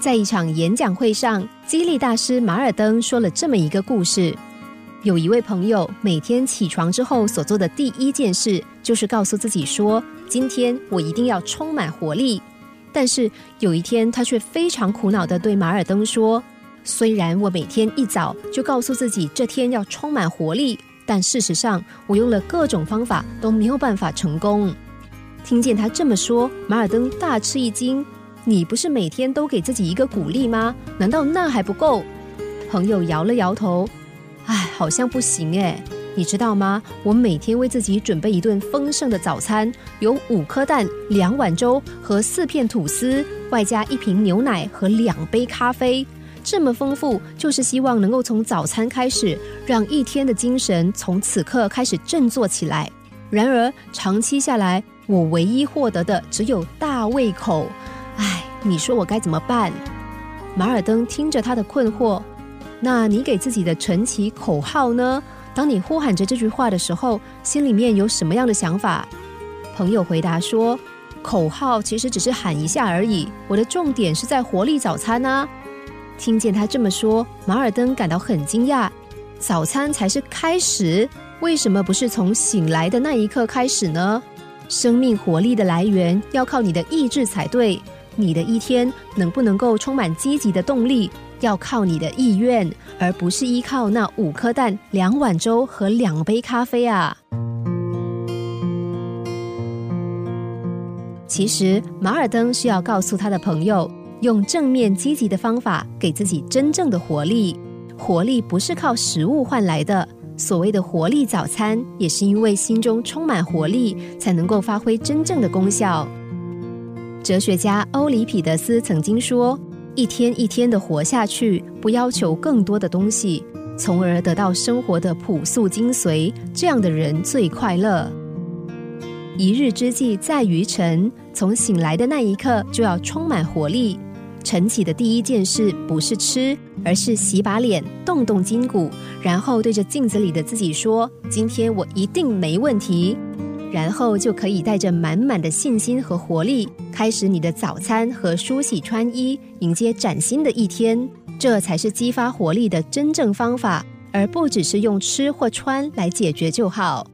在一场演讲会上，激励大师马尔登说了这么一个故事：有一位朋友每天起床之后所做的第一件事，就是告诉自己说：“今天我一定要充满活力。”但是有一天，他却非常苦恼地对马尔登说：“虽然我每天一早就告诉自己这天要充满活力，但事实上我用了各种方法都没有办法成功。”听见他这么说，马尔登大吃一惊。你不是每天都给自己一个鼓励吗？难道那还不够？朋友摇了摇头，唉，好像不行哎。你知道吗？我每天为自己准备一顿丰盛的早餐，有五颗蛋、两碗粥和四片吐司，外加一瓶牛奶和两杯咖啡。这么丰富，就是希望能够从早餐开始，让一天的精神从此刻开始振作起来。然而，长期下来，我唯一获得的只有大胃口。你说我该怎么办？马尔登听着他的困惑，那你给自己的晨起口号呢？当你呼喊着这句话的时候，心里面有什么样的想法？朋友回答说：“口号其实只是喊一下而已，我的重点是在活力早餐啊！”听见他这么说，马尔登感到很惊讶。早餐才是开始，为什么不是从醒来的那一刻开始呢？生命活力的来源要靠你的意志才对。你的一天能不能够充满积极的动力，要靠你的意愿，而不是依靠那五颗蛋、两碗粥和两杯咖啡啊！其实，马尔登是要告诉他的朋友，用正面积极的方法给自己真正的活力。活力不是靠食物换来的，所谓的活力早餐，也是因为心中充满活力，才能够发挥真正的功效。哲学家欧里庇得斯曾经说：“一天一天的活下去，不要求更多的东西，从而得到生活的朴素精髓，这样的人最快乐。一日之计在于晨，从醒来的那一刻就要充满活力。晨起的第一件事不是吃，而是洗把脸，动动筋骨，然后对着镜子里的自己说：‘今天我一定没问题。’”然后就可以带着满满的信心和活力，开始你的早餐和梳洗穿衣，迎接崭新的一天。这才是激发活力的真正方法，而不只是用吃或穿来解决就好。